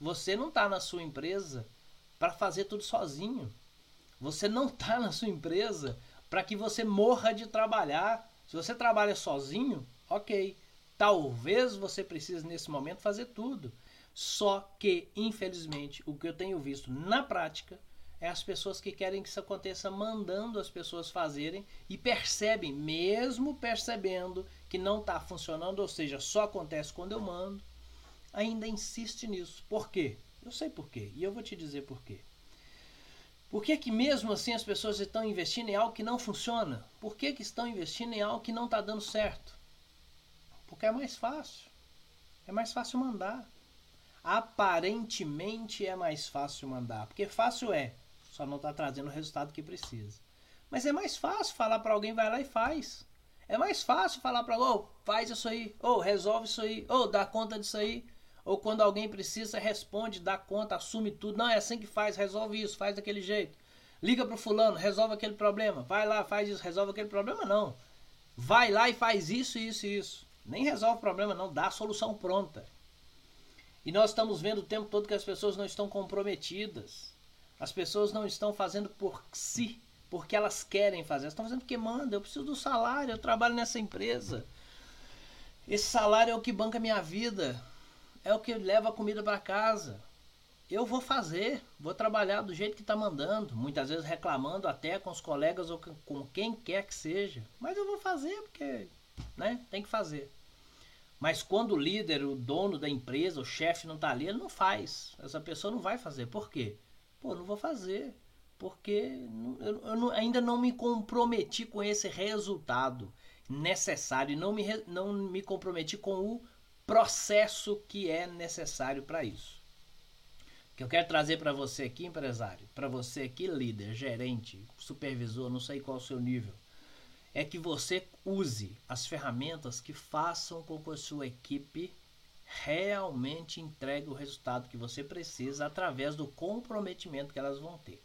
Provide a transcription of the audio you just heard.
você não está na sua empresa para fazer tudo sozinho. Você não está na sua empresa para que você morra de trabalhar. Se você trabalha sozinho, ok. Talvez você precise nesse momento fazer tudo. Só que, infelizmente, o que eu tenho visto na prática é as pessoas que querem que isso aconteça mandando as pessoas fazerem e percebem, mesmo percebendo que não está funcionando, ou seja, só acontece quando eu mando, ainda insiste nisso. Por quê? Eu sei por quê e eu vou te dizer por quê. Por que, que mesmo assim as pessoas estão investindo em algo que não funciona? Por que, que estão investindo em algo que não está dando certo? Porque é mais fácil. É mais fácil mandar. Aparentemente é mais fácil mandar. Porque fácil é, só não está trazendo o resultado que precisa. Mas é mais fácil falar para alguém, vai lá e faz. É mais fácil falar para alguém, oh, faz isso aí, ou oh, resolve isso aí, ou oh, dá conta disso aí. Ou quando alguém precisa, responde, dá conta, assume tudo. Não, é assim que faz, resolve isso, faz daquele jeito. Liga pro fulano, resolve aquele problema. Vai lá, faz isso, resolve aquele problema. Não. Vai lá e faz isso, isso e isso. Nem resolve o problema, não, dá a solução pronta. E nós estamos vendo o tempo todo que as pessoas não estão comprometidas. As pessoas não estão fazendo por si, porque elas querem fazer. Elas estão fazendo porque manda, eu preciso do salário, eu trabalho nessa empresa. Esse salário é o que banca a minha vida é o que leva a comida para casa. Eu vou fazer, vou trabalhar do jeito que está mandando, muitas vezes reclamando até com os colegas ou com quem quer que seja, mas eu vou fazer porque, né, tem que fazer. Mas quando o líder, o dono da empresa, o chefe não está ali, ele não faz. Essa pessoa não vai fazer. Por quê? Pô, não vou fazer. Porque eu, eu ainda não me comprometi com esse resultado necessário. Não me, não me comprometi com o processo que é necessário para isso. O que eu quero trazer para você aqui, empresário, para você aqui, líder, gerente, supervisor, não sei qual o seu nível, é que você use as ferramentas que façam com que a sua equipe realmente entregue o resultado que você precisa através do comprometimento que elas vão ter.